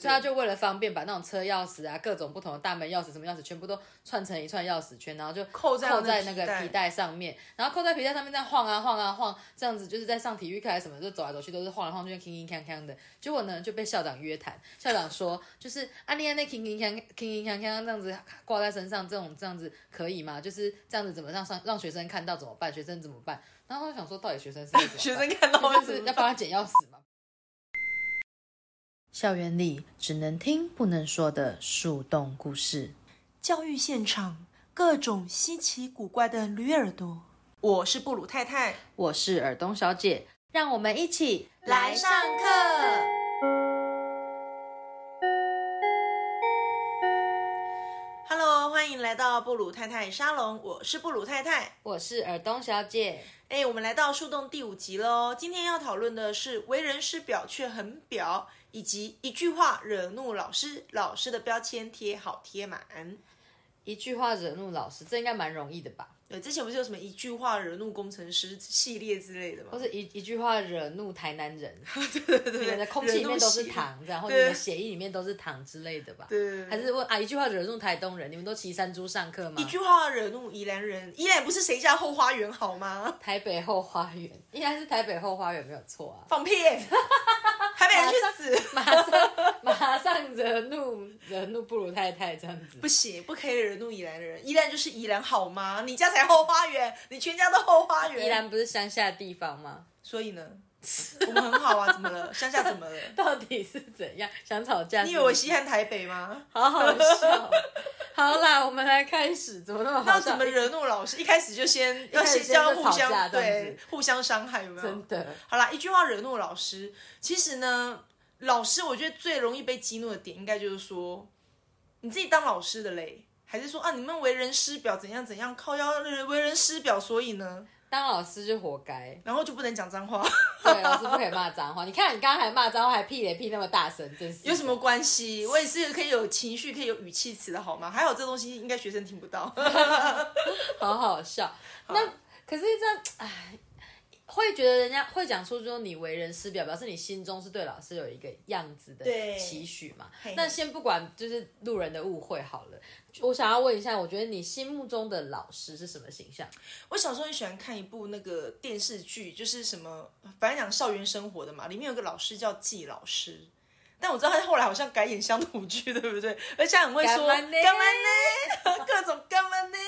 所以他就为了方便，把那种车钥匙啊、各种不同的大门钥匙、什么钥匙，全部都串成一串钥匙圈，然后就扣在扣在那个皮带上面，然后扣在皮带上面这样晃啊晃啊晃，这样子就是在上体育课还是什么，就走来走去都是晃来晃去，铿铿锵锵的。结果呢就被校长约谈，校长说就是啊你那铿铿锵铿铿锵锵这样子挂在身上，这种这样子可以吗？就是这样子怎么让上让学生看到怎么办？学生怎么办？然后我想说，到底学生是 学生看到是要帮他捡钥匙吗？校园里只能听不能说的树洞故事。教育现场各种稀奇古怪的驴耳朵。我是布鲁太太，我是尔东小姐，让我们一起来上课。来到布鲁太太沙龙，我是布鲁太太。我是尔东小姐。哎，我们来到树洞第五集喽。今天要讨论的是为人师表却很表，以及一句话惹怒老师，老师的标签贴好贴满。一句话惹怒老师，这应该蛮容易的吧？对，之前不是有什么一句话惹怒工程师系列之类的吗或？是一一句话惹怒台南人，对对对对，你们的空气里面都是糖，这样，或者你们血液里面都是糖之类的吧？对还是问啊，一句话惹怒台东人，你们都骑山猪上课吗一？句话惹怒宜兰人，宜兰不是谁家后花园好吗？台北后花园应该是台北后花园没有错啊。放屁！去死！马上 马上惹怒惹怒布鲁太太这样子不，行，不可以惹怒宜兰的人。宜兰就是宜兰好吗？你家才后花园，你全家都后花园。宜兰不是乡下的地方吗？所以呢，我们很好啊，怎么了？乡下怎么了？到底是怎样？想吵架？你以为我稀罕台北吗？好好笑。好啦，我们来开始，怎么那么好？那怎么惹怒老师？一开始就先要先互相对互相伤害，有没有？真的？好啦，一句话惹怒老师，其实呢，老师我觉得最容易被激怒的点，应该就是说，你自己当老师的嘞，还是说啊，你们为人师表怎样怎样，靠腰为人师表，所以呢，当老师就活该。然后就不能讲脏话，对，老师不可以骂脏话。你看你刚刚还骂脏话，还屁咧屁那么大声，真是有什么关系？我也是可以有情绪，可以有语气词的好吗？还好这东西应该学生听不到。好好笑。那可是这样，哎，会觉得人家会讲出说你为人师表，表示你心中是对老师有一个样子的期许嘛？那先不管就是路人的误会好了，我想要问一下，我觉得你心目中的老师是什么形象？我小时候很喜欢看一部那个电视剧，就是什么，反正讲校园生活的嘛，里面有个老师叫季老师。但我知道他后来好像改演乡土剧，对不对？而且很会说干嘛呢干嘛呢，各种干嘛呢，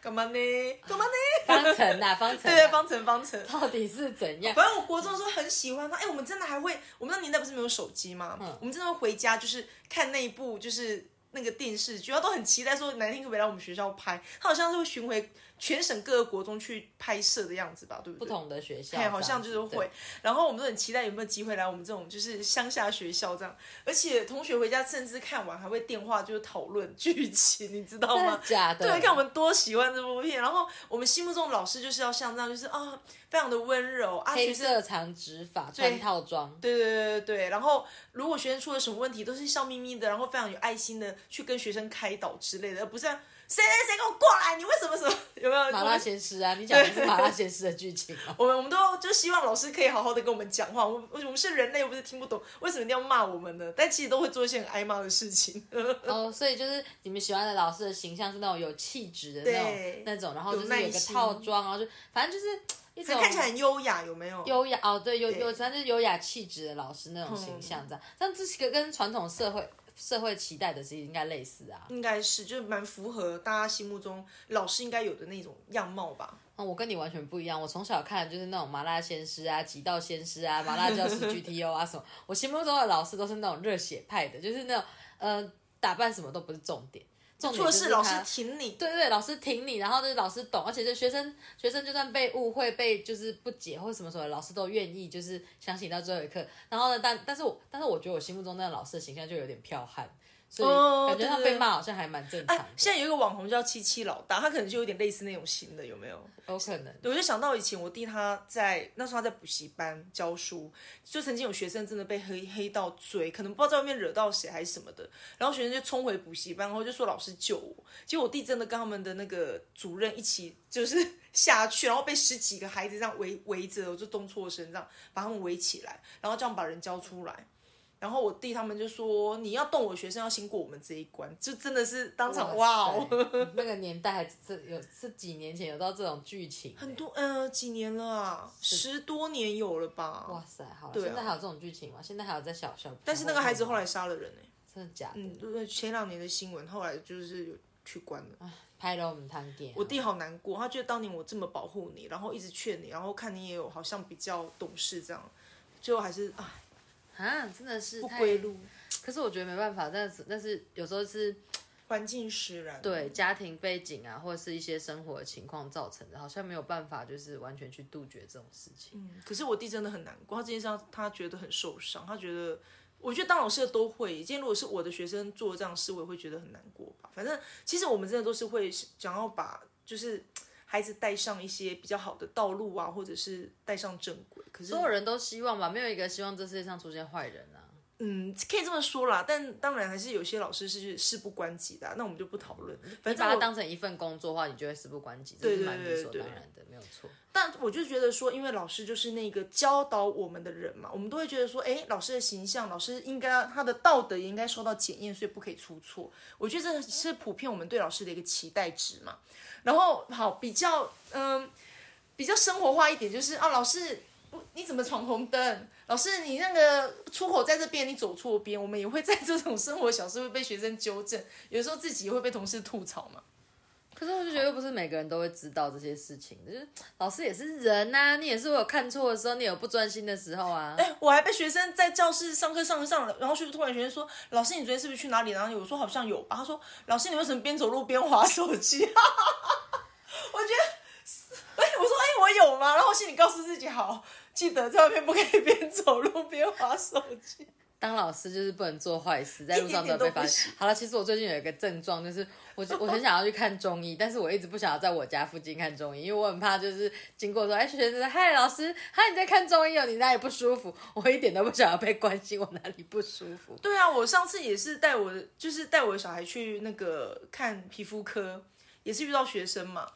干嘛呢，干嘛呢，方程啊，方程、啊，对对，方程方程。到底是怎样？反正我国中的时候很喜欢他，哎，我们真的还会，我们那年代不是没有手机吗？嗯我们真的会回家，就是看那一部，就是那个电视剧，然后都很期待说哪天可不可以来我们学校拍。他好像是会巡回全省各个国中去拍摄的样子吧，对不对？不同的学校，嘿，好像就是会。然后我们都很期待有没有机会来我们这种就是乡下学校这样，而且同学回家甚至看完还会电话就是讨论剧情，你知道吗？假的？对，看我们多喜欢这部片。然后我们心目中老师就是要像这样，就是啊，非常的温柔啊，黑色长直发，穿套装，对对对对对，然后如果学生出了什么问题，都是笑眯眯的，然后非常有爱心的去跟学生开导之类的，而不是谁谁谁给我过来，你为什么什么 有没有？麻辣鲜师啊！你讲的是麻辣鲜师的剧情哦。我们我们都就希望老师可以好好的跟我们讲话，我们我们是人类，又不是听不懂，为什么一定要骂我们呢？但其实都会做一些很挨骂的事情。哦，所以就是你们喜欢的老师的形象是那种有气质的那种那种，然后就是有个套装，然后就反正就是一种看起来很优雅，有没有？优雅哦，对，有有反正就是优雅气质的老师那种形象这样，但这是个跟传统社会社会期待的其实应该类似啊。应该是，就是蛮符合大家心目中老师应该有的那种样貌吧。嗯，我跟你完全不一样。我从小看就是那种麻辣鲜师啊、极道鲜师啊、麻辣教师 GTO 啊什么。我心目中的老师都是那种热血派的，就是那种呃打扮什么都不是重点，重点就是他事老师挺你，对对，老师挺你，然后就是老师懂，而且就学生学生就算被误会、被就是不解或什么什么，老师都愿意就是相信到最后一刻。然后呢，但但是我但是我觉得我心目中那个老师的形象就有点剽悍，所哦以感觉他被骂好像还蛮正常的，哎，现在有一个网红叫七七老大，他可能就有点类似那种型的，有没有？有可能。我就想到以前我弟他在那时候他在补习班教书，就曾经有学生真的被黑黑到追，可能不知道在外面惹到谁还是什么的，然后学生就冲回补习班，然后就说老师救我。结果我弟真的跟他们的那个主任一起就是 下去，然后被十几个孩子这样围围着，我就东错身这样把他们围起来，然后这样把人交出来。然后我弟他们就说你要动我学生要先过我们这一关，就真的是当场哇哇哦，那个年代还这有是几年前有到这种剧情，很多呃几年了啊，十多年有了吧？哇塞，好了，对啊现在还有这种剧情吗？现在还有在小小，但是那个孩子后来杀了人呢、真的假的？嗯，前两年的新闻，后来就是有去关了。拍了我们堂点，我弟好难过，他觉得当年我这么保护你，然后一直劝你，然后看你也有好像比较懂事这样，最后还是啊啊，真的是不归路，可是我觉得没办法，但是但是有时候是环境使然。对家庭背景啊，或者是一些生活情况造成的，好像没有办法就是完全去杜绝这种事情。嗯，可是我弟真的很难过，他这件事上他觉得很受伤，他觉得，我觉得当老师的都会。今天如果是我的学生做这样事，我也会觉得很难过吧。反正其实我们真的都是会想要把就是孩子带上一些比较好的道路啊，或者是带上正轨。可是所有人都希望吧，没有一个希望这世界上出现坏人啊。嗯，可以这么说啦，但当然还是有些老师是事不关己的啊、那我们就不讨论。反正把它当成一份工作的话，你就会事不关己，这对对是蛮理所当然的，没有错。但我就觉得说，因为老师就是那个教导我们的人嘛，我们都会觉得说，哎，老师的形象，老师应该他的道德也应该受到检验，所以不可以出错。我觉得这是普遍我们对老师的一个期待值嘛。然后好，比较嗯、比较生活化一点，就是啊，老师不你怎么闯红灯？老师你那个出口在这边，你走错边，我们也会在这种生活小事会被学生纠正，有时候自己也会被同事吐槽嘛。可是我就觉得不是每个人都会知道这些事情，就是老师也是人呐、你也是会有看错的时候，你有不专心的时候啊。哎，我还被学生在教室上课上着上了，然后去突然学生说：“老师，你昨天是不是去哪里然后？”我说：“好像有吧。”他说：“老师，你为什么边走路边划手机？”我觉得，哎，我说：“哎，我有吗？”然后我心里告诉自己：“好，记得在外面不可以边走路边划手机。当老师就是不能做坏事，在路上都要被发现。好了，其实我最近有一个症状，就是我 我很想要去看中医，但是我一直不想要在我家附近看中医，因为我很怕就是经过说，哎，学生嗨老师，嗨你在看中医哦，你哪里不舒服？我一点都不想要被关心我哪里不舒服。”对啊，我上次也是带我的，就是带我的小孩去那个看皮肤科，也是遇到学生嘛。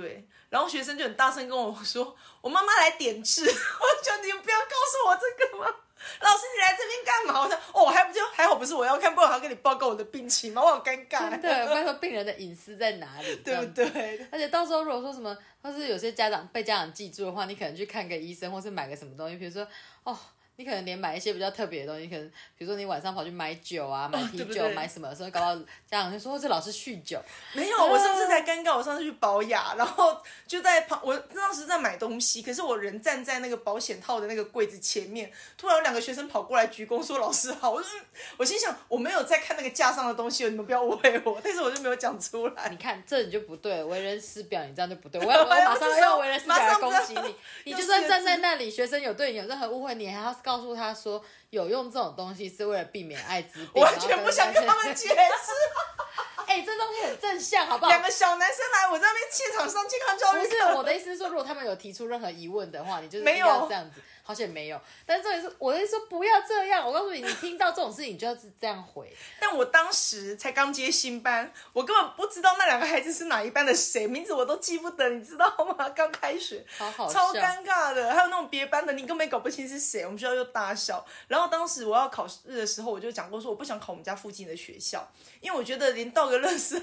对，然后学生就很大声跟我说：“我妈妈来点痣。”我就你不要告诉我这个吗？老师，你来这边干嘛？我说：“哦，还不就还好，不是我要看，不然我还要跟你报告我的病情吗？我好尴尬。”真的，拜托病人的隐私在哪里？对不对？而且到时候如果说什么，或是有些家长被家长记住的话，你可能去看个医生，或是买个什么东西，比如说哦。你可能连买一些比较特别的东西，可能比如说你晚上跑去买酒啊、买啤酒、对对买什么的时候，搞到家长就说、哦、这老师酗酒。没有，我上次才尴尬。我上次去保雅，然后就在旁，我当时在买东西，可是我人站在那个保险套的那个柜子前面，突然有两个学生跑过来鞠躬说：“老师好。”我说：“嗯。”我心想我没有在看那个架上的东西，你们不要误会我。但是我就没有讲出来。你看这你就不对，为人师表，你这样就不对。我要我马上要为人师表来攻击你。你就算站在那里，学生有对你有任何误会，你还要告诉他说，有用这种东西是为了避免艾滋病。完全不想跟他们解释。哎、这东西很正向，好不好？两个小男生来，我这边气场上健康教育不是我的意思是说，如果他们有提出任何疑问的话，你就是没有不要这样子。好险没有，但是重点是我的意思说不要这样。我告诉你，你听到这种事情，你就要是这样回。但我当时才刚接新班，我根本不知道那两个孩子是哪一班的谁，名字我都记不得，你知道吗？刚开学，好好超尴尬的。还有那种别班的，你根本搞不清是谁，我们学校又大小。然后当时我要考试的时候，我就讲过说，我不想考我们家附近的学校，因为我觉得连倒个垃圾。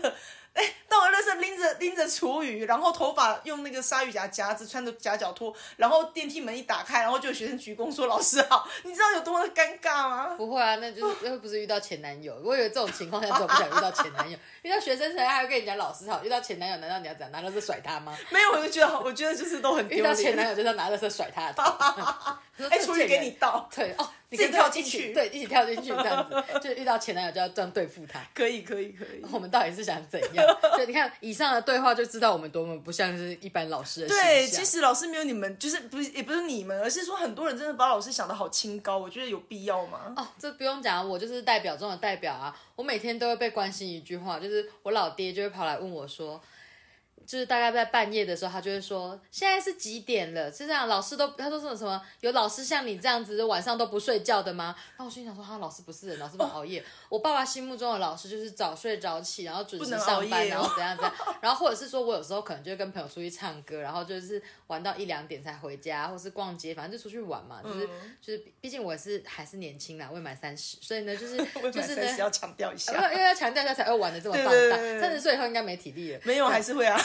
哎，倒个垃圾拎着拎着厨余，然后头发用那个鲨鱼夹夹子，穿着夹脚拖，然后电梯门一打开，然后就有学生鞠躬说老师好，你知道有多么尴尬吗？不会啊，那就是又不是遇到前男友。我以为这种情况下，只有不想遇到前男友，遇到学生时还会跟人家老师好，遇到前男友难道你要怎样？难道是甩他吗？没有，我就觉得，我觉得就是都很遇丢脸。到前男友就是要拿着车甩他的头。哎，厨余给你倒，对哦，你自己跳进去对，一起跳进去这样子，就是遇到前男友就要这样对付他。可以，可以，可以。我们到底是想怎样？就你看以上的对话，就知道我们多么不像是一般老师的。对，其实老师没有你们，就是不是也不是你们，而是说很多人真的把老师想的好清高，我觉得有必要吗？哦，这不用讲，我就是代表中的代表啊！我每天都会被关心一句话，就是我老爹就会跑来问我说：“就是大概在半夜的时候，他就会说现在是几点了？是这样，老师都他说什么什么？有老师像你这样子晚上都不睡觉的吗？然后我心想说，他老师不是人，老师不熬夜。我爸爸心目中的老师就是早睡早起，然后准时上班，然后怎样怎样。然后或者是说我有时候可能就会跟朋友出去唱歌，然后就是玩到一两点才回家，或是逛街，反正就出去玩嘛。就是就是，毕竟我是还是年轻啦，未满三十，所以呢，就是 就是呢，要强调一下，因为要强调一下才会玩的这么放荡。三十岁以后应该没体力了。没有，还是会啊。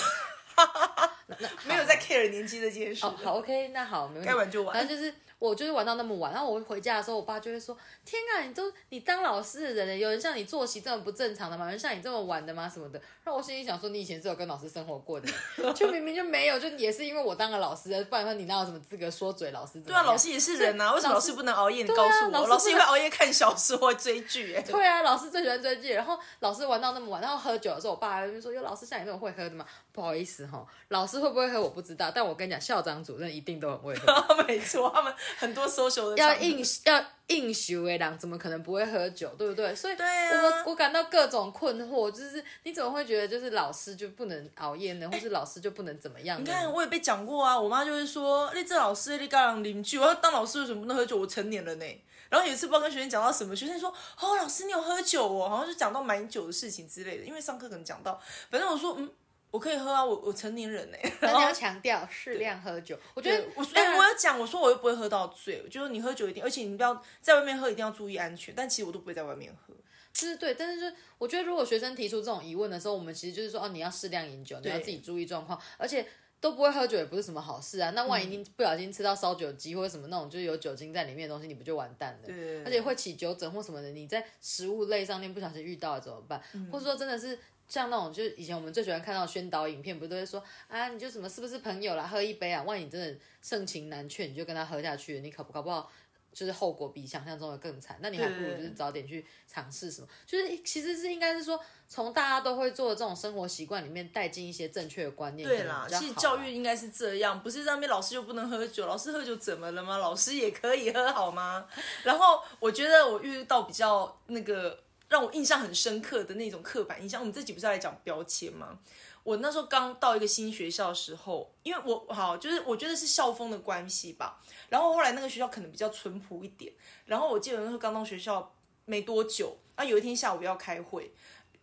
没有在 care 年纪这件事。哦，好，OK，那好，没问题。该玩就玩。反正就是。我就是玩到那么晚，然后我回家的时候，我爸就会说：“天啊，你都你当老师的人，有人像你作息这么不正常的吗？有人像你这么晚的吗？什么的？”然后我心里想说：“你以前是有跟老师生活过的，就明明就没有，就也是因为我当了老师，不然说你哪有什么资格说嘴老师？”对啊，老师也是人啊，为什么老师不能熬夜？你告诉我，老师因为熬夜看小说或追剧。哎，对啊，老师最喜欢追剧，然后老师玩到那么晚，然后喝酒的时候，我爸就说：“有老师像你这种会喝的吗？”不好意思哈，老师会不会喝我不知道，但我跟你讲，校长主任一定都很会喝。没错，他们很多 social。要应要应修为郎，怎么可能不会喝酒，对不对？所以，我我感到各种困惑，就是你怎么会觉得就是老师就不能熬夜呢，或是老师就不能怎么样？你看，我也被讲过啊，我妈就会说，你这老师你刚刚邻居，我要当老师为什么不能喝酒？我成年了呢。然后有一次不知道跟学生讲到什么，学生说，哦，老师你有喝酒哦，好像就讲到买酒的事情之类的，因为上课可能讲到，反正我说，嗯。我可以喝啊，我我成年人呢。但你 要强调适量喝酒。我觉得我哎，我要讲，我说我又不会喝到醉，就是你喝酒一定，而且你不要在外面喝，一定要注意安全。但其实我都不会在外面喝。就是对，但是就我觉得，如果学生提出这种疑问的时候，我们其实就是说，哦，你要适量饮酒，你要自己注意状况，而且都不会喝酒也不是什么好事啊。那万一你不小心吃到烧酒鸡或者什么那种就是有酒精在里面的东西，你不就完蛋了？对。而且会起酒疹或什么的，你在食物类上面不小心遇到了怎么办？或者说真的是。像那种，就是以前我们最喜欢看到宣导影片，不都会说啊，你就什么是不是朋友啦，喝一杯啊，万一你真的盛情难却，你就跟他喝下去，你可不搞不好就是后果比想象中的更惨。那你还不如就是早点去尝试什么，就是其实是应该是说，从大家都会做的这种生活习惯里面带进一些正确的观念。对啦，其实教育应该是这样，不是上面老师就不能喝酒，老师喝酒怎么了吗？老师也可以喝好吗？然后我觉得我遇到比较那个。让我印象很深刻的那种刻板印象，我们这集不是在讲标签吗？我那时候刚到一个新学校的时候，因为我好就是我觉得是校风的关系吧，然后后来那个学校可能比较淳朴一点，然后我记得那时候刚到学校没多久，啊有一天下午要开会，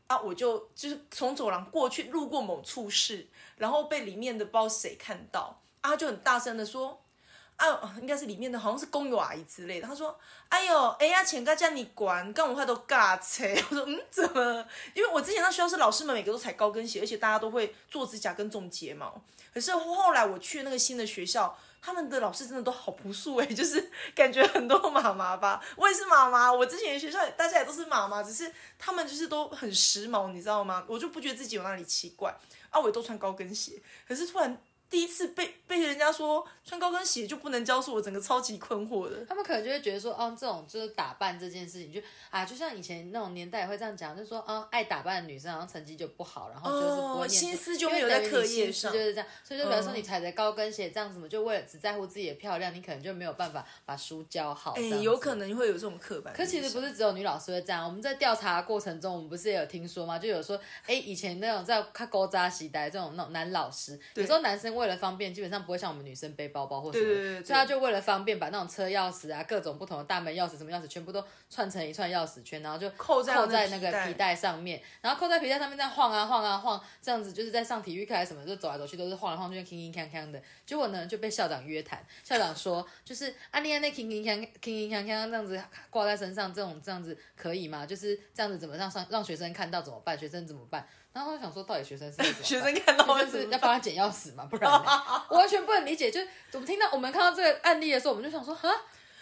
啊我就就是从走廊过去路过某处室，然后被里面的不知道谁看到，啊就很大声的说。啊，应该是里面的，好像是工友阿姨之类的。他说：“哎呦，哎呀，钱该叫你管，干我话都尬车。”我说：“嗯，怎么？因为我之前那学校是老师们每个都踩高跟鞋，而且大家都会做指甲跟种睫毛。可是后来我去那个新的学校，他们的老师真的都好朴素哎，就是感觉很多妈妈吧。我也是妈妈，我之前的学校大家也都是妈妈，只是他们就是都很时髦，你知道吗？我就不觉得自己有哪里奇怪啊，我也都穿高跟鞋，可是突然。第一次被被人家说穿高跟鞋就不能教书，我整个超级困惑的。他们可能就会觉得说，哦，这种就是打扮这件事情，就啊，就像以前那种年代会这样讲，就说，啊，爱打扮的女生然后成绩就不好，然后就是不会念心思就没有在课业上，就是这样。所以就比如说你踩着高跟鞋这样子嘛，就为了只在乎自己的漂亮，你可能就没有办法把书教好。哎，有可能会有这种刻板。可其实不是只有女老师会这样，我们在调查过程中，我们不是也有听说吗？就有说，哎，以前那种在看高扎西带这种那种男老师，有时候男生为了方便，基本上。不会像我们女生背包包或什么，所以他就为了方便，把那种车钥匙啊、各种不同的大门钥匙、什么钥匙，全部都串成一串钥匙圈，然后就扣在那个皮带上面，然后扣在皮带上面，这样晃啊晃啊晃，这样子就是在上体育课还是什么，就走来走去都是晃来晃去，铿铿锵锵的。结果呢就被校长约谈，校长说就是啊，你那铿铿锵铿铿锵锵这样子挂在身上，这种这样子可以吗？就是这样子怎么让上让学生看到怎么办？学生怎么办？然后我想说，到底学生是学生看到是要帮他捡钥匙嘛？不然 我完全不能理解。就是我们听到我们看到这个案例的时候，我们就想说，哈，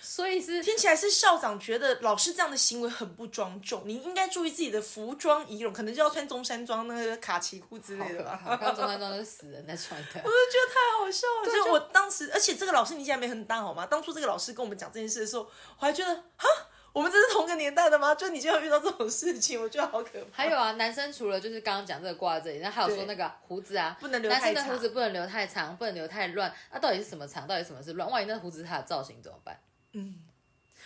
所以是听起来是校长觉得老师这样的行为很不庄重，你应该注意自己的服装仪容，可能就要穿中山装那个卡其裤之类的吧。中山装是死人在穿的，我就觉得太好笑了。就我当时，而且这个老师年纪还没很大，好吗？当初这个老师跟我们讲这件事的时候，我还觉得，哈。我们这是同个年代的吗？就你经常遇到这种事情，我觉得好可怕。还有啊，男生除了就是刚刚讲这个挂在这里，那还有说那个胡子啊，不能留太长。男生的胡子不能留太长，不能留太乱。那到底是什么长？到底什么是乱？万一那胡子是他的造型怎么办？嗯，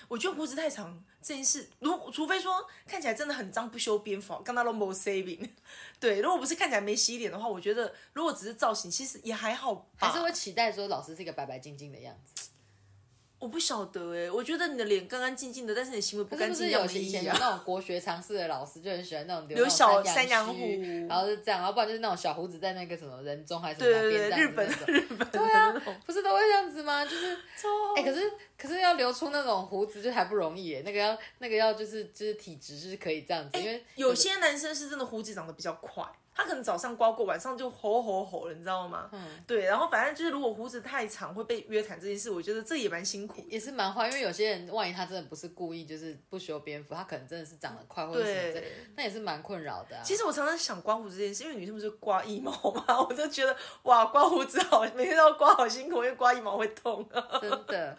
我觉得胡子太长这件事，如除非说看起来真的很脏不修边幅，刚到都没 saving。对，如果不是看起来没洗脸的话，我觉得如果只是造型，其实也还好吧。还是会期待说老师是一个白白净净的样子。我不晓得哎，我觉得你的脸干干净净的，但是你行为不干净，有以前有那种国学常识的老师就很喜欢那种留小山羊胡，然后是这样，然后不然就是那种小胡子在那个什么人中还是什么边日本日本对啊，不是都会这样子吗？就是哎，可是可是要留出那种胡子就还不容易哎，那个要那个要就是就是体质是可以这样子，因为有些男生是真的胡子长得比较快。他可能早上刮过，晚上就吼吼吼了，你知道吗？嗯，对，然后反正就是如果胡子太长会被约谈这件事，我觉得这也蛮辛苦，也是蛮坏，因为有些人万一他真的不是故意，就是不修边幅，他可能真的是长得快或者什么的，那也是蛮困扰的。其实我常常想刮胡子这件事，因为女生不是刮腋毛嘛，我就觉得哇，刮胡子好，每天都要刮好辛苦，因为刮腋毛会痛。真的，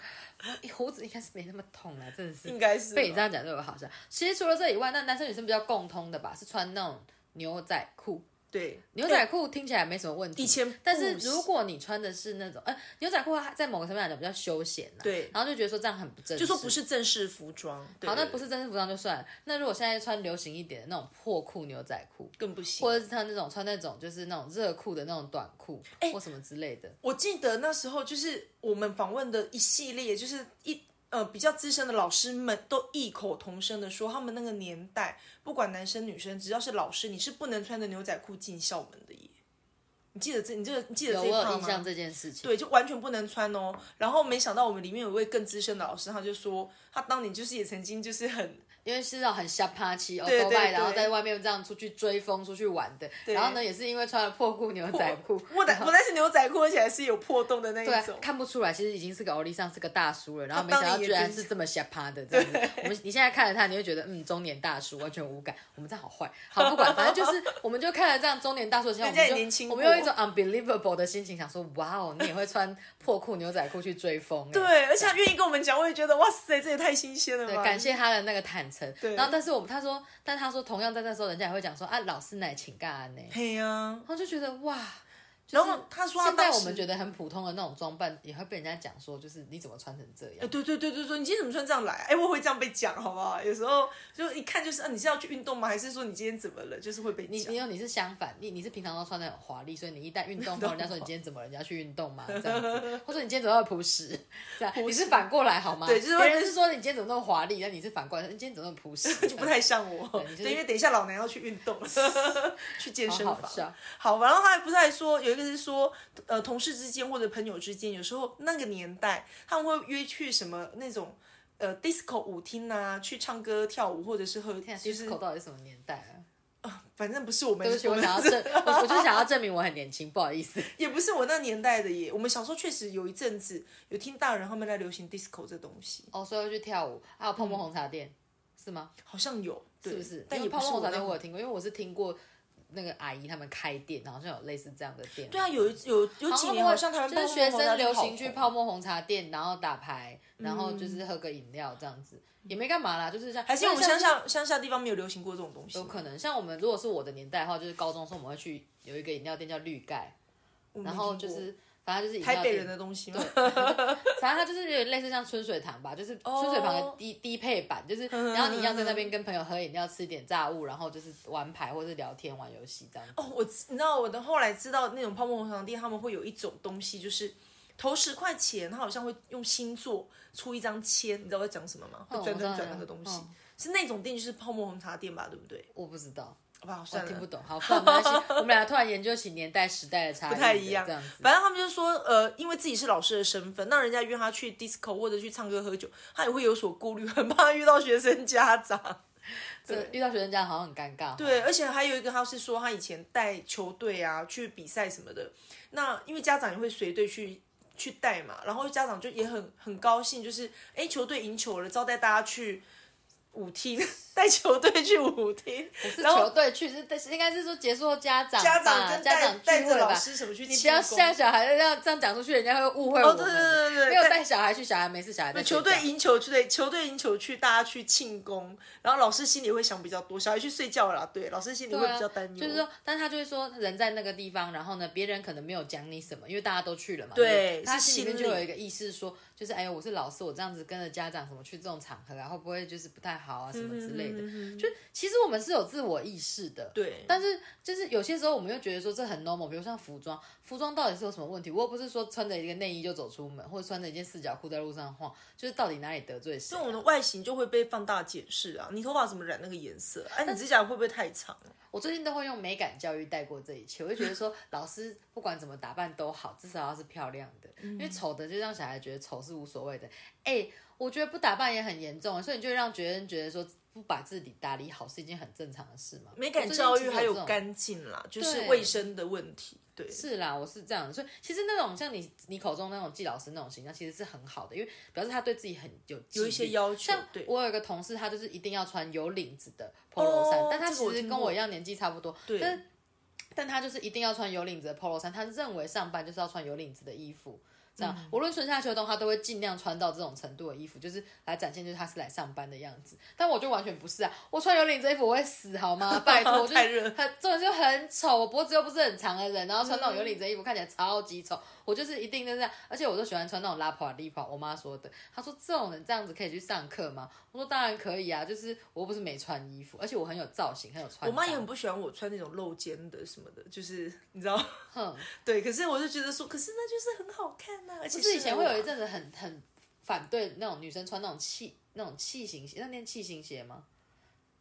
胡子应该是没那么痛啊，真的是。应该是。被你这样讲就有好像。其实除了这以外，那男生女生比较共通的吧，是穿那种牛仔裤。对，牛仔裤听起来没什么问题。以前，但是如果你穿的是那种，呃，牛仔裤在某个层面来讲比较休闲，对，然后就觉得说这样很不正式，就说不是正式服装。好，那不是正式服装就算。那如果现在穿流行一点的那种破裤牛仔裤，更不行。或者是他那种穿那种就是那种热裤的那种短裤，或什么之类的。我记得那时候就是我们访问的一系列，就是一。呃，比较资深的老师们都异口同声的说，他们那个年代，不管男生女生，只要是老师，你是不能穿着牛仔裤进校门的耶。你记得这，你这个记得这一趴吗？这件事情，对，就完全不能穿哦。然后没想到我们里面有一位更资深的老师，他就说，他当年就是也曾经就是很。因为是那种很瞎趴气哦，多拜，然后在外面这样出去追风、出去玩的。然后呢，也是因为穿了破裤牛仔裤，我的我那是牛仔裤，而且还是有破洞的那一种，看不出来，其实已经是个欧丽上是个大叔了。然后没想到居然是这么瞎趴的这样子。我们你现在看着他，你会觉得嗯，中年大叔完全无感。我们这好坏，好不管，反正就是 我们就看了这样中年大叔的形象，我们就我们用一种 unbelievable 的心情想说，哇哦，你也会穿破裤牛仔裤去追风？对，而且他愿意跟我们讲，我也觉得哇塞，这也太新鲜了吧！感谢他的那个坦诚。对，然后但是。我他说，但他说，同样在那时候，人家也会讲说啊，老师奶请干呢。嘿呀，然后就觉得哇。然后他说，现在我们觉得很普通的那种装扮，也会被人家讲说，就是你怎么穿成这样？哎，对对对对对，你今天怎么穿这样来？哎，我会这样被讲，好不好？有时候就一看就是，啊，你是要去运动吗？还是说你今天怎么了？就是会被你，你有你是相反，你你是平常都穿的很华丽，所以你一旦运动 后，人家说你今天怎么了？你要去运动吗？这样子，或者你今天怎么会朴实？这样，你是反过来好吗？对，就是别人是说你今天怎么那么华丽，那你是反过来，你今天怎么那么朴实？就不太像我。对，因为等一下老娘要去运动，去健身房。好，然后他还不是还说有一个是说。呃，同事之间或者朋友之间，有时候那个年代他们会约去什么那种呃 disco 舞厅啊，去唱歌跳舞，或者是喝。disco 到底是什么年代啊？啊，反正不是我们。对不起，我想要证，我就想要证明我很年轻，不好意思。也不是我那年代的耶，我们小时候确实有一阵子有听大人他们在流行 disco 这东西。哦，所以要去跳舞，还有泡沫红茶店，是吗？好像有，是不是？但泡沫红茶店我有听过，因为我是听过。那个阿姨他们开店，好像有类似这样的店。对啊，有有有几年好像台湾就是学生流行去泡沫红茶店，然后打牌，然后就是喝个饮料这样子，也没干嘛啦，就是像还是我们乡下乡下地方没有流行过这种东西。有可能像我们如果是我的年代的话，就是高中时候我们会去有一个饮料店叫绿盖，然后就是。反正就是台北人的东西嘛，反正它就是有点类似像春水堂吧，就是春水堂的低低配版，就是然后你一样在那边跟朋友喝饮料、吃点炸物，然后就是玩牌或者是聊天、玩游戏这样。哦，我你知道我的后来知道那种泡沫红茶店，他们会有一种东西，就是投十块钱，他好像会用星座出一张签，你知道我在讲什么吗？会转转转那个东西，是那种店就是泡沫红茶店吧，对不对？我不知道。好算了，听不懂。好，没关系。我们俩突然研究起年代时代的差异，不太一样。这样子，反正他们就说，呃，因为自己是老师的身份，那人家约他去 disco 或者去唱歌喝酒，他也会有所顾虑，很怕遇到学生家长。对，遇到学生家长好像很尴尬。对，而且还有一个，他是说他以前带球队啊，去比赛什么的，那因为家长也会随队去去带嘛，然后家长就也很很高兴，就是哎，球队赢球了，招待大家去舞厅。带球队去舞厅，不是然后球队去，是但是应该是说结束后家长家长跟家长带着老。师什么去你不要吓小孩，这样这样讲出去，人家会误会我哦，们。对对对对对，没有带带小孩去，小孩没事，小孩在球队赢球去，对，球队赢球去，大家去庆功，然后老师心里会想比较多，小孩去睡觉了啦，对，老师心里会比较担忧。就是说，但他就会说，人在那个地方，然后呢，别人可能没有讲你什么，因为大家都去了嘛。对他心里面就有一个意识说，就是哎呦，我是老师，我这样子跟着家长什么去这种场合然后不会就是不太好啊，什么之类的。就其实我们是有自我意识的，对，但是就是有些时候我们又觉得说这很 normal，比如像服装，服装到底是有什么问题？我又不是说穿着一个内衣就走出门，或者穿着一件四角裤在路上晃，就是到底哪里得罪谁、啊那我们的外形就会被放大检视啊！你头发怎么染那个颜色？哎、你指甲会不会太长？我最近都会用美感教育带过这一切，我就觉得说，老师不管怎么打扮都好，至少要是漂亮的，因为丑的就让小孩觉得丑是无所谓的。哎、我觉得不打扮也很严重，所以你就会让别人觉得说，不把自己打理好是一件很正常的事嘛。美感教育还有干净啦，就是对卫生的问题。对，是啦，我是这样，所以其实那种像你你口中那种季老师那种形象，其实是很好的，因为表示他对自己很有有一些要求像。我有一个同事，他就是一定要穿有领子的 polo 衫，哦但他其实跟我一样年纪差不多，对但但他就是一定要穿有领子的 polo 衫，他认为上班就是要穿有领子的衣服。这样，嗯无论春夏秋冬，他都会尽量穿到这种程度的衣服，就是来展现就是他是来上班的样子。但我就完全不是啊，我穿有领子衣服我会死好吗？拜托，我就很这种就很丑，我脖子又不是很长的人，然后穿那种有领子的衣服看起来超级丑。我就是一定就是这样，而且我都喜欢穿那种拉垮利跑。我妈说的，她说这种人这样子可以去上课吗？我说当然可以啊，就是我又不是没穿衣服，而且我很有造型，很有穿。我妈也很不喜欢我穿那种露肩的什么的，就是你知道，哼，对。可是我就觉得说，可是那就是很好看呐、而且是以前会有一阵阵子很很反对那种女生穿那种气那种气型鞋，那念气型鞋吗？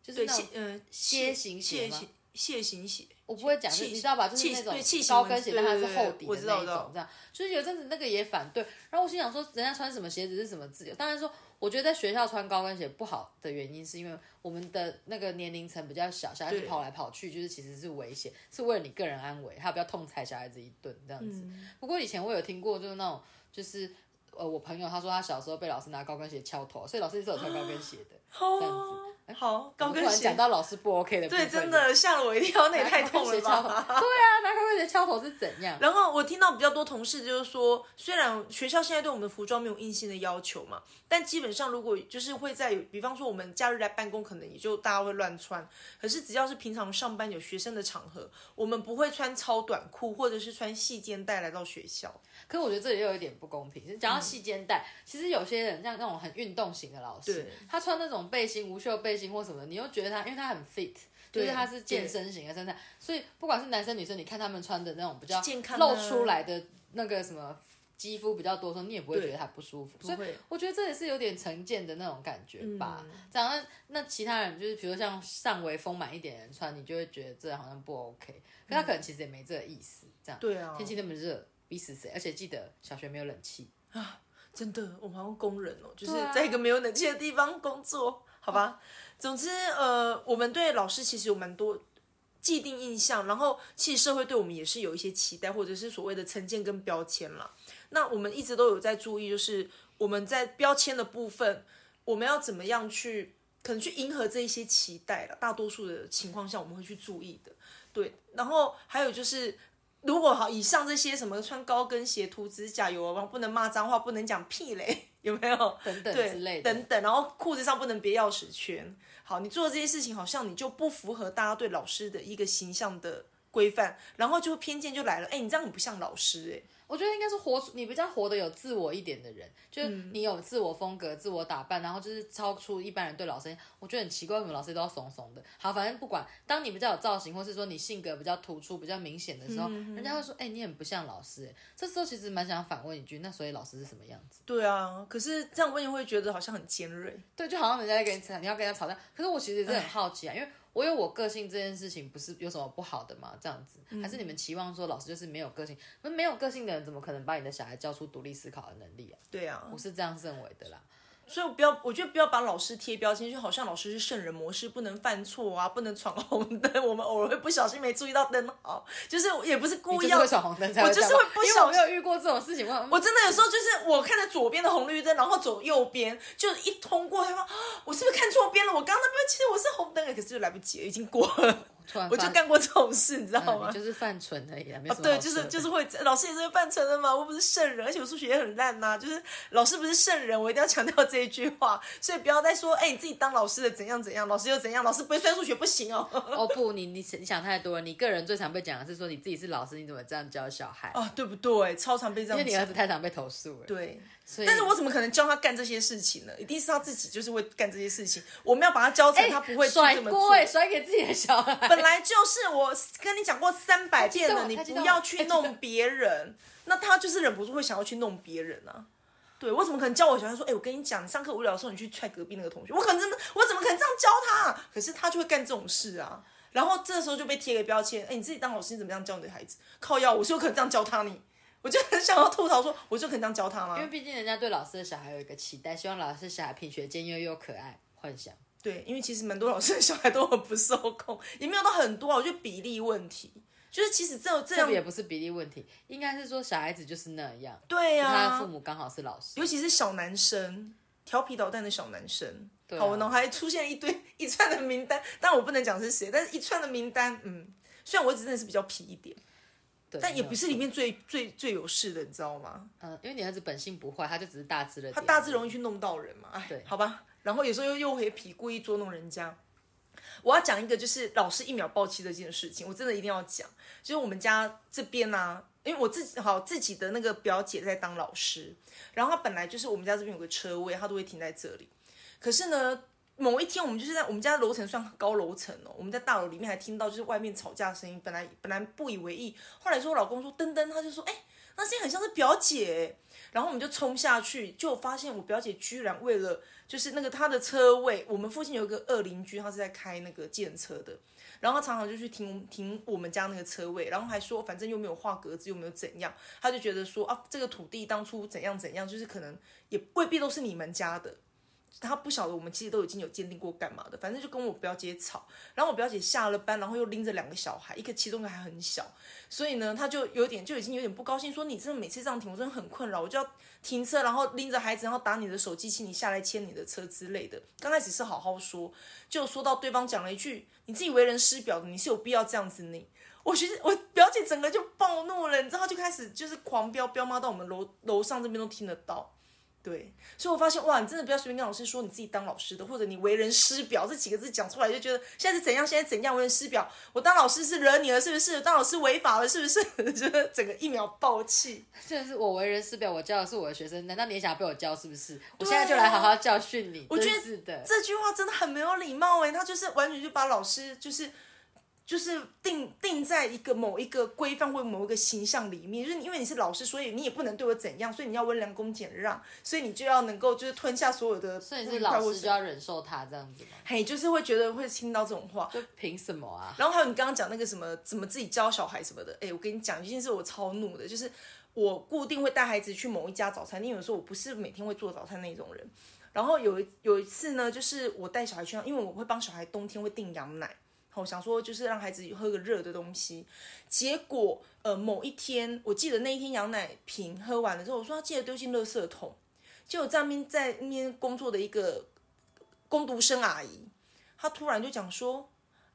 就是对那种楔嗯楔形鞋吗楔形鞋，我不会讲，气你知道吧？就是那种高跟鞋，但它是厚底的那一种，这样。就是有阵子那个也反对，然后我心想说，人家穿什么鞋子是什么自由。当然说，我觉得在学校穿高跟鞋不好的原因，是因为我们的那个年龄层比较小，小孩子跑来跑去，就是其实是危险，是为了你个人安危，还有不要痛踩小孩子一顿这样子。嗯不过以前我有听过，就是那种就是。呃，我朋友他说他小时候被老师拿高跟鞋敲头，所以老师是有穿高跟鞋的。哦，好，高跟鞋讲。到老师不 OK 的，对，真的吓了我一跳，那也太痛了。吧！对啊，拿高跟鞋敲头是怎样？然后我听到比较多同事就是说，虽然学校现在对我们的服装没有硬性的要求嘛，但基本上如果就是会在，比方说我们假日来办公，可能也就大家会乱穿。可是只要是平常上班有学生的场合，我们不会穿超短裤或者是穿细肩带来到学校。可是我觉得这里又有一点不公平。讲到细肩带，其实有些人像那种很运动型的老师，他穿那种背心、无袖背心或什么，你又觉得他，因为他很 fit，就是他是健身型的身材，所以不管是男生女生，你看他们穿的那种比较健康啊露出来的那个什么。肌肤比较多的时候，你也不会觉得他不舒服，所以我觉得这也是有点成见的那种感觉吧。嗯这样，那那其他人就是，比如像上围丰满一点的人穿，你就会觉得这好像不 OK。可他可能其实也没这个意思，这样。对啊，天气那么热，逼死谁？而且记得小学没有冷气啊。真的，我们好像工人哦，就是在一个没有冷气的地方工作，好吧？总之，呃，我们对老师其实有蛮多既定印象，然后其实社会对我们也是有一些期待，或者是所谓的成见跟标签啦。那我们一直都有在注意，就是我们在标签的部分，我们要怎么样去可能去迎合这一些期待了。大多数的情况下，我们会去注意的。对，然后还有就是。如果好，以上这些什么穿高跟鞋、涂指甲油啊，不能骂脏话，不能讲屁嘞，有没有？等等，之类的等等，然后裤子上不能别钥匙圈。好，你做的这些事情，好像你就不符合大家对老师的一个形象的规范，然后就偏见就来了。哎，你这样很不像老师哎。我觉得应该是活出你比较活得有自我一点的人，就是嗯你有自我风格、自我打扮，然后就是超出一般人对老师。我觉得很奇怪，为什么老师都要怂怂的？好，反正不管，当你比较有造型，或是说你性格比较突出、比较明显的时候，嗯人家会说：“哎、你很不像老师。”哎，这时候其实蛮想反问一句：那所以老师是什么样子？对啊，可是这样问又会觉得好像很尖锐。对，就好像人家在跟你吵，你要跟人家吵架。可是我其实也是很好奇啊，因为我有我个性这件事情，不是有什么不好的吗？这样子，还是你们期望说老师就是没有个性？那没有个性的人，怎么可能把你的小孩教出独立思考的能力啊？对啊我，是这样认为的啦。所以不要，我觉得不要把老师贴标签，就好像老师是圣人模式，不能犯错啊，不能闯红灯。我们偶尔会不小心没注意到灯号，就是也不是故意要闯红灯我就是会不小因为我没有遇过这种事情，我我真的有时候就是我看着左边的红绿灯，然后走右边，就一通过，他说啊我是不是看错边了？我刚刚那边其实我是红灯，可是就来不及了，已经过了。突然我就干过这种事，你知道吗？嗯就是犯蠢而已啦，没什么好对，就是就是会，老师也是会犯蠢的嘛。我不是圣人，而且我数学也很烂呐、就是老师不是圣人，我一定要强调这一句话。所以不要再说，哎、你自己当老师的怎样怎样，老师又怎样，老师不会算数学不行哦。哦不，你你你想太多了。你个人最常被讲的是说你自己是老师，你怎么这样教小孩？哦，对不对？超常被这样因为你儿。子太常被投诉了。，对，但是我怎么可能教他干这些事情呢？一定是他自己就是会干这些事情。我们要把他教成他不会去甩这么做。锅哎，甩给自己的小孩。本来就是我跟你讲过三百遍了，你不要去弄别人，那他就是忍不住会想要去弄别人啊。对我怎么可能教我小孩说，哎、我跟你讲，你上课无聊的时候你去踹隔壁那个同学，我可能真的，我怎么可能这样教他、可是他就会干这种事啊。然后这时候就被贴个标签，哎、你自己当老师你怎么样教你的孩子？靠药，我是有可能这样教他你，我就很想要吐槽说，我就可以这样教他吗？因为毕竟人家对老师的小孩有一个期待，希望老师小孩品学兼优又可爱，幻想。对，因为其实蛮多老师的小孩都很不受控，也没有到很多啊，我觉得比例问题，就是其实这这样也不是比例问题，应该是说小孩子就是那样，对呀、他的父母刚好是老师。尤其是小男生，调皮捣蛋的小男生。啊好，我脑海出现一堆一串的名单，但我不能讲是谁，但是一串的名单，嗯，虽然我只认识比较皮一点，对但也不是里面最最最有事的，你知道吗？嗯，因为你儿子本性不坏，他就只是大智了点。他大致容易去弄到人嘛，哎对，好吧，然后有时候又又会皮，故意捉弄人家。我要讲一个就是老师一秒暴气这件事情，我真的一定要讲。就是我们家这边呢、啊，因为我自己好自己的那个表姐在当老师，然后她本来就是我们家这边有个车位，她都会停在这里。可是呢，某一天我们就是在我们家楼层算高楼层哦，我们在大楼里面还听到就是外面吵架声音，本来本来不以为意，后来说我老公说噔噔，他就说哎、那声音很像是表姐，然后我们就冲下去，就发现我表姐居然为了就是那个她的车位，我们附近有一个二邻居，他是在开那个建车的，然后他常常就去停停我们家那个车位，然后还说反正又没有画格子，又没有怎样，他就觉得说啊这个土地当初怎样怎样，就是可能也未必都是你们家的。他不晓得我们其实都已经有鉴定过干嘛的，反正就跟我表姐吵，然后我表姐下了班，然后又拎着两个小孩，一个其中一个还很小，所以呢，他就有点就已经有点不高兴，说你真的每次这样停，我真的很困扰，我就要停车，然后拎着孩子，然后打你的手机，请你下来牵你的车之类的。刚开始是好好说，就说到对方讲了一句你自己为人师表的，你是有必要这样子你。我觉我表姐整个就暴怒了，你知道，就开始就是狂飙飙骂到我们楼楼上这边都听得到。对，所以我发现哇，你真的不要随便跟老师说你自己当老师的，或者你为人师表这几个字讲出来，就觉得现在是怎样，现在怎样为人师表。我当老师是惹你了，是不是？当老师违法了，是不是？觉得整个一秒爆气。真的是我为人师表，我教的是我的学生，难道你也想要被我教是不是？我现在就来好好教训你。我觉得是的，这句话真的很没有礼貌哎，他就是完全就把老师就是。就是定定在一个某一个规范或某一个形象里面，就是因为你是老师，所以你也不能对我怎样，所以你要温良恭俭让，所以你就要能够就是吞下所有的。所以老师就要忍受他这样子吗？嘿，就是会觉得会听到这种话，就凭什么啊？然后还有你刚刚讲那个什么怎么自己教小孩什么的，哎，我跟你讲一件事，我超怒的，就是我固定会带孩子去某一家早餐店，有时候我不是每天会做早餐那种人。然后有一有一次呢，就是我带小孩去，因为我会帮小孩冬天会订羊奶，我想说就是让孩子喝个热的东西。结果呃某一天，我记得那一天羊奶瓶喝完了之后，我说要记得丢进垃圾桶。结果在那边在那边工作的一个工读生阿姨，她突然就讲说。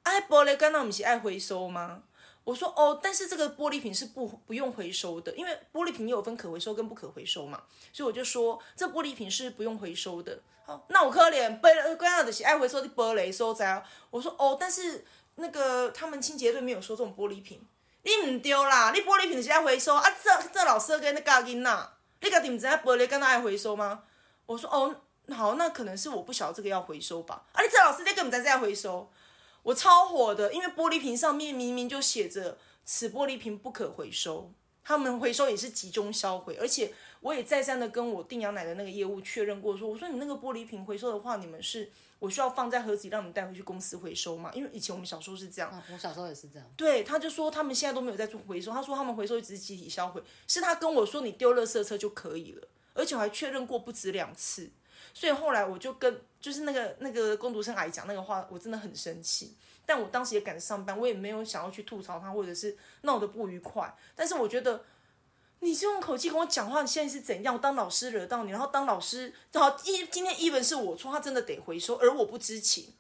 哎，玻璃干那我们是爱回收吗？我说哦，但是这个玻璃瓶是不不用回收的，因为玻璃瓶也有分可回收跟不可回收嘛，所以我就说这玻璃瓶是不用回收的。好，那我可怜，玻璃干那的是爱回收的玻璃收在。我说哦，但是那个他们清洁队没有收这种玻璃瓶，你唔丢啦，你玻璃瓶是爱回收啊？这这老师跟那教囡仔，你家己唔知影玻璃跟那爱回收吗？我说哦，好，那可能是我不晓得这个要回收吧。啊，你这老师那个唔知这样回收。我超火的，因为玻璃瓶上面明明就写着“此玻璃瓶不可回收”，他们回收也是集中销毁，而且我也再三的跟我订羊奶的那个业务确认过，说我说你那个玻璃瓶回收的话，你们是我需要放在盒子里让你们带回去公司回收嘛？因为以前我们小时候是这样，啊我小时候也是这样。对，他就说他们现在都没有在做回收，他说他们回收只是集体销毁，是他跟我说你丢垃圾车就可以了，而且我还确认过不止两次。所以后来我就跟就是那个那个工读生阿姨讲那个话，我真的很生气。但我当时也赶着上班，我也没有想要去吐槽他，或者是闹得不愉快。但是我觉得，你这种口气跟我讲话，你现在是怎样？当老师惹到你，然后当老师，然后一今天一文是我错，他真的得回收，而我不知情。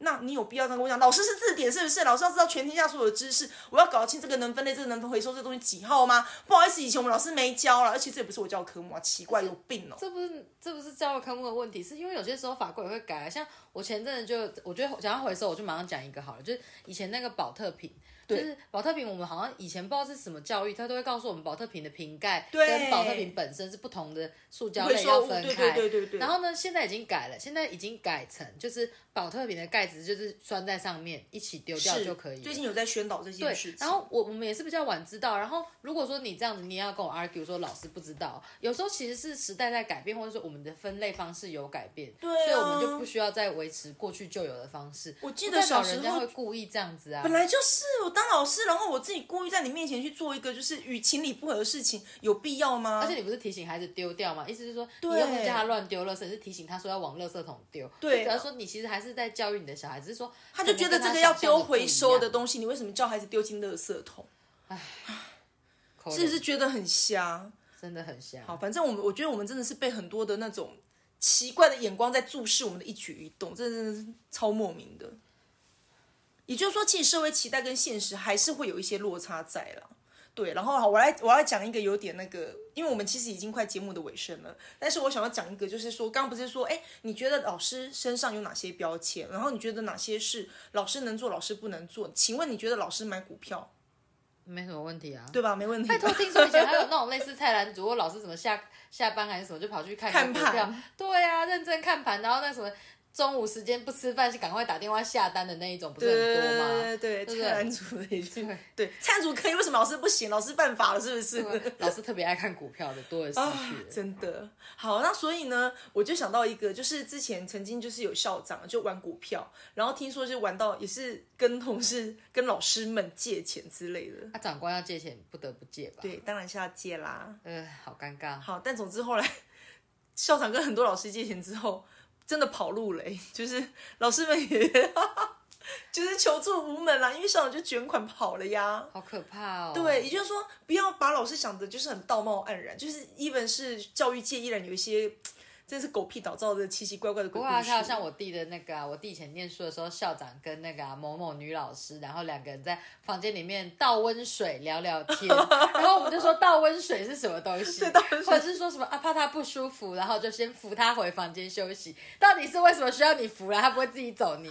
那你有必要这样跟我讲？老师是字典是不是？老师要知道全天下所有的知识，我要搞清这个能分类，这个能回收，这个东西几号吗？不好意思，以前我们老师没教了，而且这也不是我教的科目啊，奇怪，有病哦。这不是这不是教的科目的问题，是因为有些时候法规也会改。啊像我前阵子就，我觉得想要回收，我就马上讲一个好了，就是以前那个保特瓶。就是保特瓶，我们好像以前不知道是什么教育，他都会告诉我们保特瓶的瓶盖跟保特瓶本身是不同的塑胶类要分开。对对对对。然后呢，现在已经改了，现在已经改成就是保特瓶的盖子就是拴在上面一起丢掉就可以。最近有在宣导这件事情。然后我我们也是比较晚知道。然后如果说你这样子，你也要跟我 argue 说老师不知道，有时候其实是时代在改变，或者说我们的分类方式有改变，对，所以我们就不需要再维持过去旧有的方式。我记得小时候会故意这样子啊。本来就是我当老师，然后我。自己故意在你面前去做一个就是与情理不合的事情，有必要吗？而且你不是提醒孩子丢掉吗？意思是说，你又不叫他乱丢垃圾，是提醒他说要往垃圾桶丢。对，主要说你其实还是在教育你的小孩，只是说他就觉得这个要丢回收的东西，你为什么叫孩子丢进垃圾桶？唉，是不是觉得很瞎？真的很瞎。好，反正我们我觉得我们真的是被很多的那种奇怪的眼光在注视我们的一举一动，真的是超莫名的。也就是说，其实社会期待跟现实还是会有一些落差在了。对，然后好，我来我要讲一个有点那个，因为我们其实已经快节目的尾声了，但是我想要讲一个，就是说，刚刚不是说，哎，你觉得老师身上有哪些标签？然后你觉得哪些是老师能做，老师不能做？请问你觉得老师买股票没什么问题啊？对吧？没问题。拜托，听说以前还有那种类似菜篮族，老师怎么下下班还是什么，就跑去看看盘。对啊，认真看盘，然后那什么。中午时间不吃饭是赶快打电话下单的那一种，不是很多吗？对对对，菜篮族的一句。对，餐主可以，为什么老师不行？老师犯法了是不是？老师特别爱看股票的，多了失去了。真的好，那所以呢，我就想到一个，就是之前曾经就是有校长就玩股票，然后听说就玩到也是跟同事、跟老师们借钱之类的。他长官要借钱，不得不借吧？对，当然是要借啦。呃，好尴尬。好，但总之后来校长跟很多老师借钱之后。真的跑路了，就是老师们也，就是求助无门啦，因为校长就卷款跑了呀，好可怕哦。对，也就是说，不要把老师想的就是很道貌岸然，就是 even 是教育界依然有一些。真是狗屁倒灶的奇奇怪怪的鬼故事。不过，像我弟的那个，我弟以前念书的时候，校长跟那个某某女老师，然后两个人在房间里面倒温水聊聊天，然后我们就说倒温水是什么东西，或者是说什么啊怕他不舒服，然后就先扶他回房间休息。到底是为什么需要你扶了，他不会自己走？你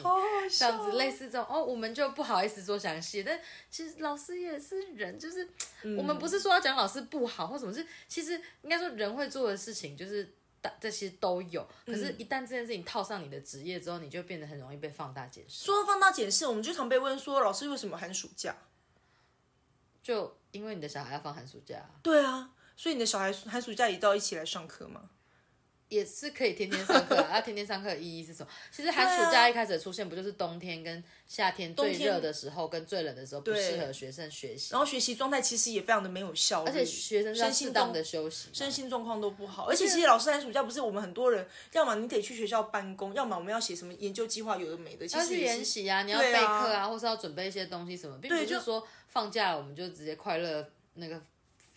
这样子类似这种哦，我们就不好意思做详细。但其实老师也是人，就是我们不是说要讲老师不好或什么，是其实应该说人会做的事情就是。这些都有，可是，一旦这件事情套上你的职业之后，你就变得很容易被放大解释。说放大解释，我们就常被问说，老师为什么寒暑假？就因为你的小孩要放寒暑假。对啊，所以你的小孩寒暑假也到一起来上课吗？也是可以天天上课，那天天上课的意义是什么？其实寒暑假一开始出现，不就是冬天跟夏天最热的时候跟最冷的时候不适合学生学习，然后学习状态其实也非常的没有效率，而且学生身心当的休息，身心状况都不好。而且其实老师寒暑假不是我们很多人，要么你得去学校办公，要么我们要写什么研究计划，有的没的。要去研习啊，你要备课啊，或是要准备一些东西什么，并不是说放假了我们就直接快乐那个。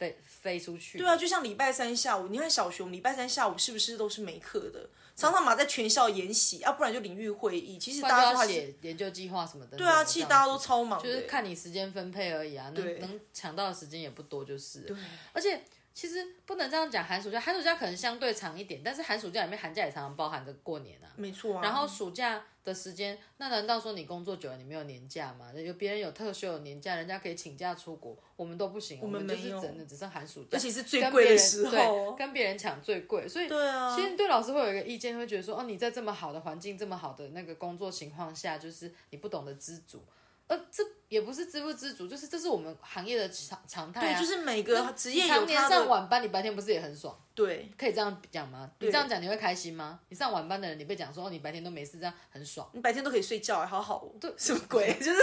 飞飞出去。对啊，就像礼拜三下午，你看小熊礼拜三下午是不是都是没课的？常常嘛在全校研习，要不然就领域会议。其实大家写研究计划什么的。对啊，其实大家都超忙，就是看你时间分配而已啊。能能抢到的时间也不多，就是。对。而且。其实不能这样讲，寒暑假寒暑假可能相对长一点，但是寒暑假里面寒假也常常包含着过年啊。没错啊。然后暑假的时间，那难道说你工作久了你没有年假吗？有别人有特休有年假，人家可以请假出国，我们都不行。我们就是真的只剩寒暑假，而且是最贵的时候，跟别人抢最贵。所以对啊，其实对老师会有一个意见，会觉得说，哦，你在这么好的环境、这么好的那个工作情况下，就是你不懂得知足。呃，这也不是知不知足，就是这是我们行业的常常态啊。对，就是每个职业常年上晚班，你白天不是也很爽？对，可以这样讲吗？你这样讲你会开心吗？你上晚班的人，你被讲说哦，你白天都没事，这样很爽。你白天都可以睡觉，好好哦。对，什么鬼？就是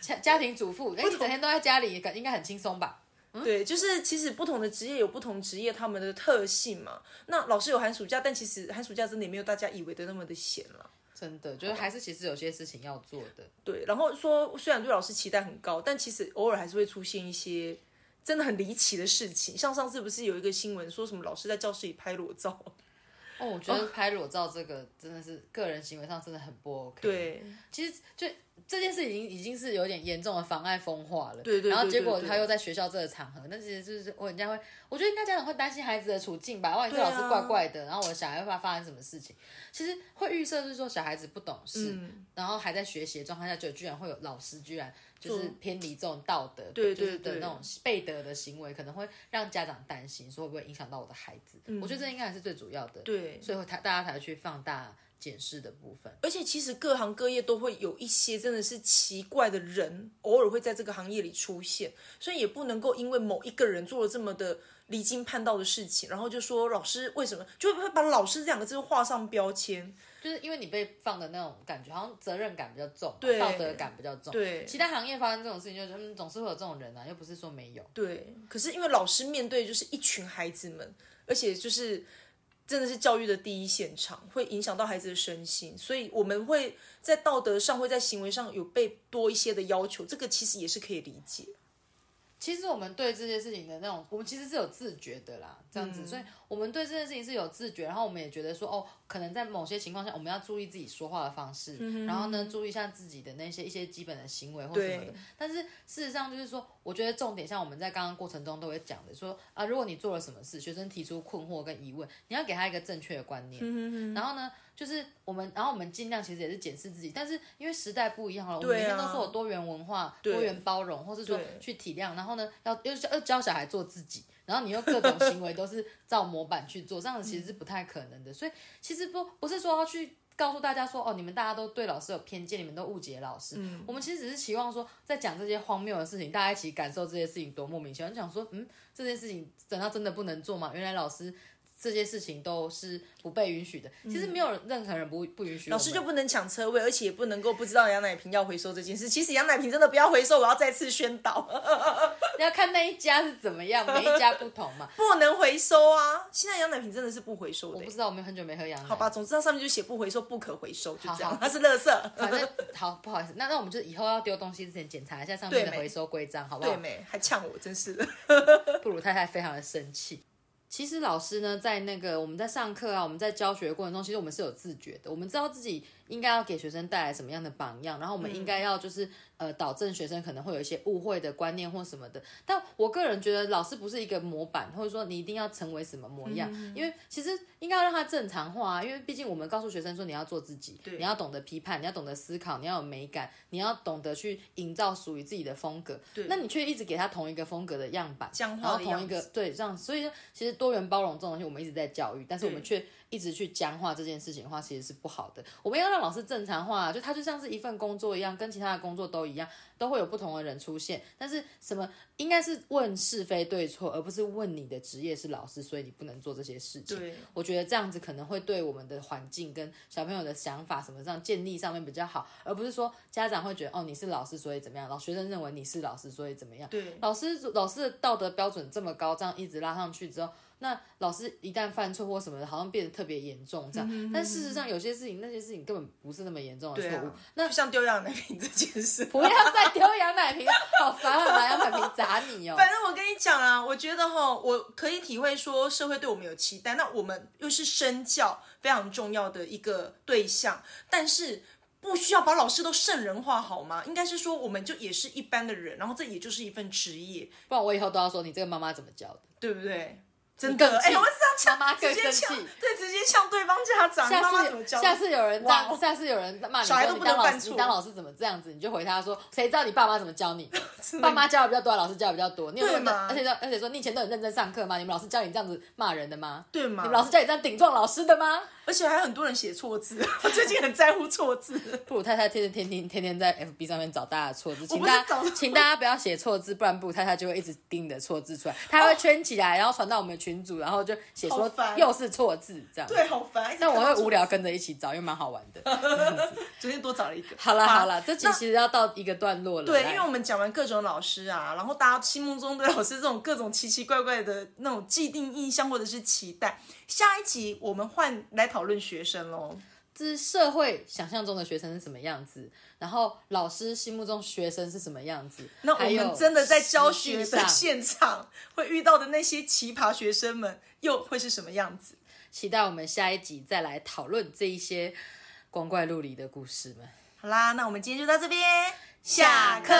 家家庭主妇，哎，你整天都在家里，感应该很轻松吧？对，就是其实不同的职业有不同职业他们的特性嘛。那老师有寒暑假，但其实寒暑假真的也没有大家以为的那么的闲了。真的，就是还是其实有些事情要做的。对，然后说虽然对老师期待很高，但其实偶尔还是会出现一些真的很离奇的事情。像上次不是有一个新闻说什么老师在教室里拍裸照？哦，我觉得拍裸照这个真的是个人行为上真的很不 OK。对，其实就这件事已经已经是有点严重的妨碍风化了。对对对然后结果他又在学校这个场合，那其实就是我人家会，我觉得应该家长会担心孩子的处境吧。万一这老师怪怪的，然后我的小孩会怕发生什么事情？其实会预设是说小孩子不懂事，嗯然后还在学习的状态下，就居然会有老师居然就是偏离这种道德，对就是的那种背德的行为，可能会让家长担心，说会不会影响到我的孩子？我觉得这应该还是最主要的。嗯对所以会他大家才去放大检视的部分。而且其实各行各业都会有一些真的是奇怪的人，偶尔会在这个行业里出现，所以也不能够因为某一个人做了这么的离经叛道的事情，然后就说老师为什么就会把老师这两个字画上标签。就是因为你被放的那种感觉，好像责任感比较重，对道德感比较重。对其他行业发生这种事情，就是嗯，总是会有这种人啊，又不是说没有。对，可是因为老师面对就是一群孩子们，而且就是真的是教育的第一现场，会影响到孩子的身心，所以我们会在道德上会在行为上有被多一些的要求，这个其实也是可以理解。其实我们对这些事情的那种，我们其实是有自觉的啦，这样子，所以我们对这件事情是有自觉，然后我们也觉得说，哦，可能在某些情况下，我们要注意自己说话的方式，然后呢，注意一下自己的那些一些基本的行为或什么的。但是事实上就是说，我觉得重点像我们在刚刚过程中都会讲的，说啊，如果你做了什么事，学生提出困惑跟疑问，你要给他一个正确的观念，然后呢，就是我们，然后我们尽量其实也是检视自己，但是因为时代不一样了，我们每天都说有多元文化、多元包容，或是说去体谅，然后呢，要又要教小孩做自己，然后你又各种行为都是照模板去做，这样子其实是不太可能的。所以其实不不是说要去告诉大家说哦，你们大家都对老师有偏见，你们都误解老师。我们其实只是期望说，在讲这些荒谬的事情，大家一起感受这些事情多莫名其妙。就想说，嗯，这件事情等到真的不能做吗？原来老师。这些事情都是不被允许的，其实没有任何人不不允许。老师就不能抢车位，而且也不能够不知道羊奶瓶要回收这件事。其实羊奶瓶真的不要回收，我要再次宣导，要看那一家是怎么样，每一家不同嘛。不能回收啊！现在羊奶瓶真的是不回收的、我不知道，我们很久没喝羊奶。好吧，总之它上面就写不回收、不可回收，就这样好，它是垃圾。反正好，不好意思，那那我们就以后要丢东西之前检查一下上面的回收规章，好不好对？没？还呛我，真是的。布鲁太太非常的生气。其实老师呢，在那个我们在上课啊，我们在教学过程中，其实我们是有自觉的，我们知道自己应该要给学生带来什么样的榜样，然后我们应该要就是、呃导正学生可能会有一些误会的观念或什么的。但我个人觉得老师不是一个模板，或者说你一定要成为什么模样，因为其实应该要让他正常化啊。因为毕竟我们告诉学生说你要做自己，你要懂得批判，你要懂得思考，你要有美感，你要懂得去营造属于自己的风格。那你却一直给他同一个风格的样板，僵然后同一个对这样，所以呢，其实多元包容这种东西，我们一直在教育，但是我们却一直去僵化这件事情的话，其实是不好的。我们要让老师正常化，就他就像是一份工作一样，跟其他的工作都一样，都会有不同的人出现。但是什么应该是问是非对错，而不是问你的职业是老师，所以你不能做这些事情。对，我觉得这样子可能会对我们的环境跟小朋友的想法什么上建立上面比较好，而不是说家长会觉得哦你是老师所以怎么样，老学生认为你是老师所以怎么样。对老师老师的道德标准这么高，这样一直拉上去之后，那老师一旦犯错或什么的，好像变得特别严重这样。但事实上，有些事情那些事情根本不是那么严重的错误。啊，那就像丢羊奶瓶这件事。不要再丢羊奶瓶，好烦啊！拿羊奶瓶砸你哦。反正我跟你讲啊，我觉得哈，我可以体会说社会对我们有期待，那我们又是身教非常重要的一个对象，但是不需要把老师都圣人化好吗？应该是说我们就也是一般的人，然后这也就是一份职业，不然我以后都要说你这个妈妈怎么教的。对不对？真更的，哎、气妈妈呛，直接更生气呛，对，直接呛对方家长，下次怎么教？下次有人这哇样，下次有人骂你说小孩都不能你当老师，犯错你当老师怎么这样子？你就回他说，谁知道你爸妈怎么教你？爸妈教的比较多，老师教的比较多。你有没有对嘛而且说，而且说，你以前都很认真上课吗？你们老师教你这样子骂人的吗？对吗你们老师教你这样顶撞老师的吗？而且还有很多人写错字，我最近很在乎错字。布鲁太太天天天天天天在 FB 上面找大家的错字，请大家请大家不要写错字，不然布鲁太太就会一直盯你的错字出来，她会圈起来，然后传到我们群组，然后就写说又是错字这样。对，好烦。但我会无聊跟着一起找，因为蛮好玩的。昨天多找了一个。好了好了，这集其实要到一个段落了。对，因为我们讲完各种种老师啊，然后大家心目中对老师这种各种奇奇怪怪的那种既定印象或者是期待。下一集我们换来讨论学生喽。这是社会想象中的学生是什么样子，然后老师心目中学生是什么样子。那我们真的在教学的现场会遇到的那些奇葩学生们，又会是什么样子？期待我们下一集再来讨论这一些光怪陆离的故事们。好啦，那我们今天就到这边，下课